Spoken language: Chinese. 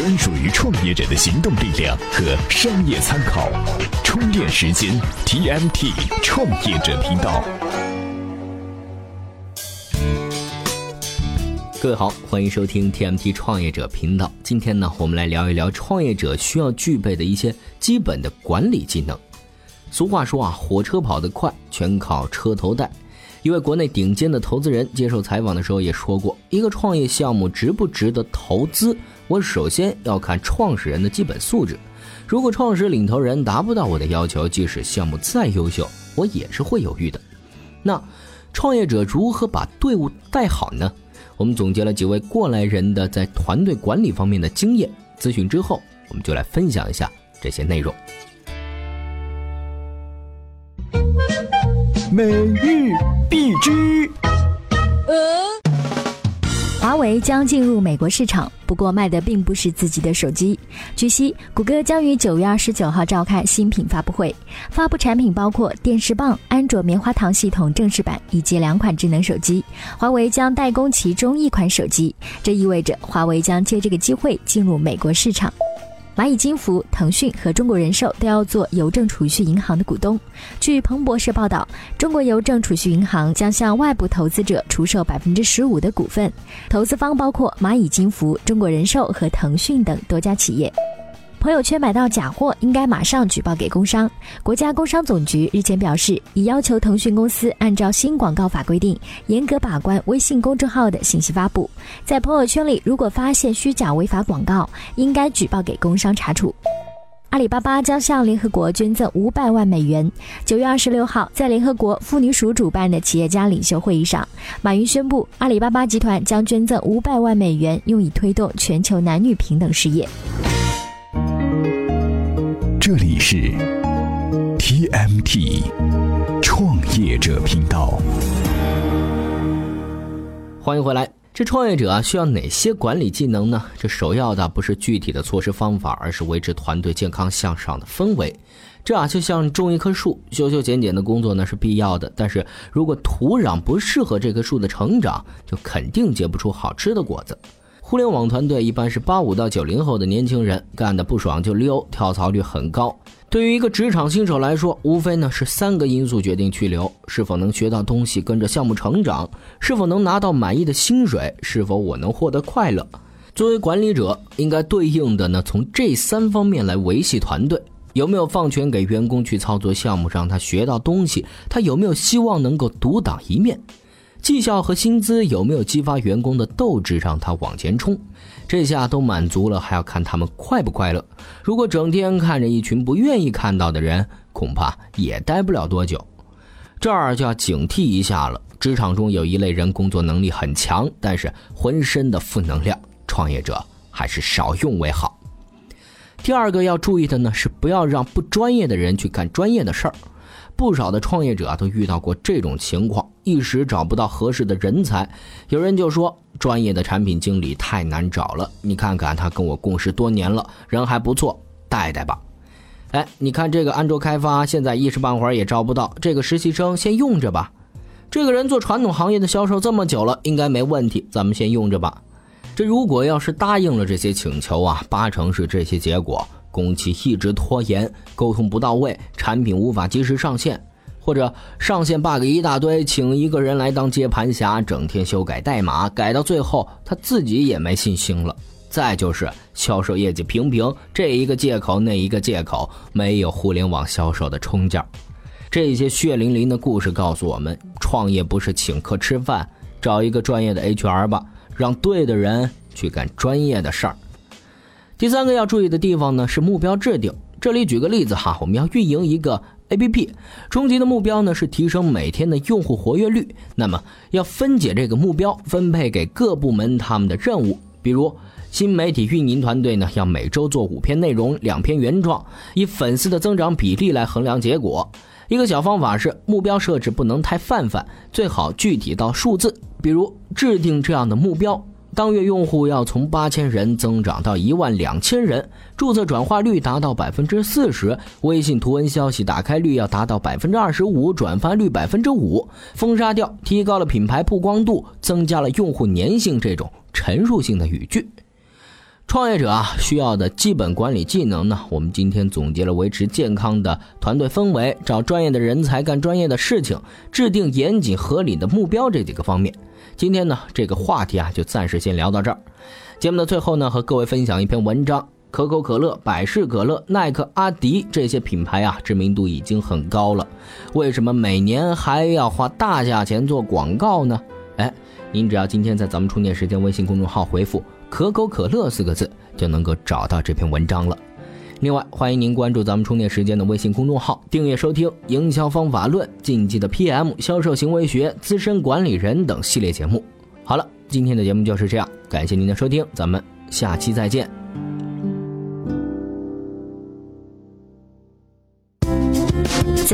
专属于创业者的行动力量和商业参考。充电时间 TMT 创业者频道。各位好，欢迎收听 TMT 创业者频道。今天呢，我们来聊一聊创业者需要具备的一些基本的管理技能。俗话说啊，火车跑得快，全靠车头带。一位国内顶尖的投资人接受采访的时候也说过，一个创业项目值不值得投资，我首先要看创始人的基本素质。如果创始领头人达不到我的要求，即使项目再优秀，我也是会犹豫的。那创业者如何把队伍带好呢？我们总结了几位过来人的在团队管理方面的经验，咨询之后，我们就来分享一下这些内容。每日必知。华为将进入美国市场，不过卖的并不是自己的手机。据悉，谷歌将于九月二十九号召开新品发布会，发布产品包括电视棒、安卓棉花糖系统正式版以及两款智能手机。华为将代工其中一款手机，这意味着华为将借这个机会进入美国市场。蚂蚁金服、腾讯和中国人寿都要做邮政储蓄银行的股东。据彭博社报道，中国邮政储蓄银行将向外部投资者出售百分之十五的股份，投资方包括蚂蚁金服、中国人寿和腾讯等多家企业。朋友圈买到假货，应该马上举报给工商。国家工商总局日前表示，已要求腾讯公司按照新广告法规定，严格把关微信公众号的信息发布。在朋友圈里，如果发现虚假违法广告，应该举报给工商查处。阿里巴巴将向联合国捐赠五百万美元。九月二十六号，在联合国妇女署主办的企业家领袖会议上，马云宣布，阿里巴巴集团将捐赠五百万美元，用以推动全球男女平等事业。是 TMT 创业者频道。欢迎回来。这创业者啊，需要哪些管理技能呢？这首要的不是具体的措施方法，而是维持团队健康向上的氛围。这啊，就像种一棵树，修修剪剪的工作呢是必要的，但是如果土壤不适合这棵树的成长，就肯定结不出好吃的果子。互联网团队一般是八五到九零后的年轻人，干的不爽就溜，跳槽率很高。对于一个职场新手来说，无非呢是三个因素决定去留：是否能学到东西，跟着项目成长；是否能拿到满意的薪水；是否我能获得快乐。作为管理者，应该对应的呢，从这三方面来维系团队。有没有放权给员工去操作项目，让他学到东西？他有没有希望能够独当一面？绩效和薪资有没有激发员工的斗志，让他往前冲？这下都满足了，还要看他们快不快乐。如果整天看着一群不愿意看到的人，恐怕也待不了多久。这儿就要警惕一下了。职场中有一类人，工作能力很强，但是浑身的负能量，创业者还是少用为好。第二个要注意的呢，是不要让不专业的人去干专业的事儿。不少的创业者都遇到过这种情况，一时找不到合适的人才。有人就说，专业的产品经理太难找了。你看看他跟我共事多年了，人还不错，带带吧。哎，你看这个安卓开发，现在一时半会儿也招不到，这个实习生先用着吧。这个人做传统行业的销售这么久了，应该没问题，咱们先用着吧。这如果要是答应了这些请求啊，八成是这些结果。工期一直拖延，沟通不到位，产品无法及时上线，或者上线 bug 一大堆，请一个人来当接盘侠，整天修改代码，改到最后他自己也没信心了。再就是销售业绩平平，这一个借口那一个借口，没有互联网销售的冲劲儿。这些血淋淋的故事告诉我们：创业不是请客吃饭，找一个专业的 HR 吧，让对的人去干专业的事儿。第三个要注意的地方呢是目标制定。这里举个例子哈，我们要运营一个 APP，终极的目标呢是提升每天的用户活跃率。那么要分解这个目标，分配给各部门他们的任务。比如新媒体运营团队呢要每周做五篇内容，两篇原创，以粉丝的增长比例来衡量结果。一个小方法是目标设置不能太泛泛，最好具体到数字。比如制定这样的目标。当月用户要从八千人增长到一万两千人，注册转化率达到百分之四十，微信图文消息打开率要达到百分之二十五，转发率百分之五，封杀掉提高了品牌曝光度，增加了用户粘性这种陈述性的语句。创业者啊，需要的基本管理技能呢，我们今天总结了维持健康的团队氛围、找专业的人才干专业的事情、制定严谨合理的目标这几个方面。今天呢，这个话题啊，就暂时先聊到这儿。节目的最后呢，和各位分享一篇文章：可口可乐、百事可乐、耐克、阿迪这些品牌啊，知名度已经很高了，为什么每年还要花大价钱做广告呢？哎，您只要今天在咱们充电时间微信公众号回复。可口可乐四个字就能够找到这篇文章了。另外，欢迎您关注咱们充电时间的微信公众号，订阅收听《营销方法论》、竞技的 PM、销售行为学、资深管理人等系列节目。好了，今天的节目就是这样，感谢您的收听，咱们下期再见。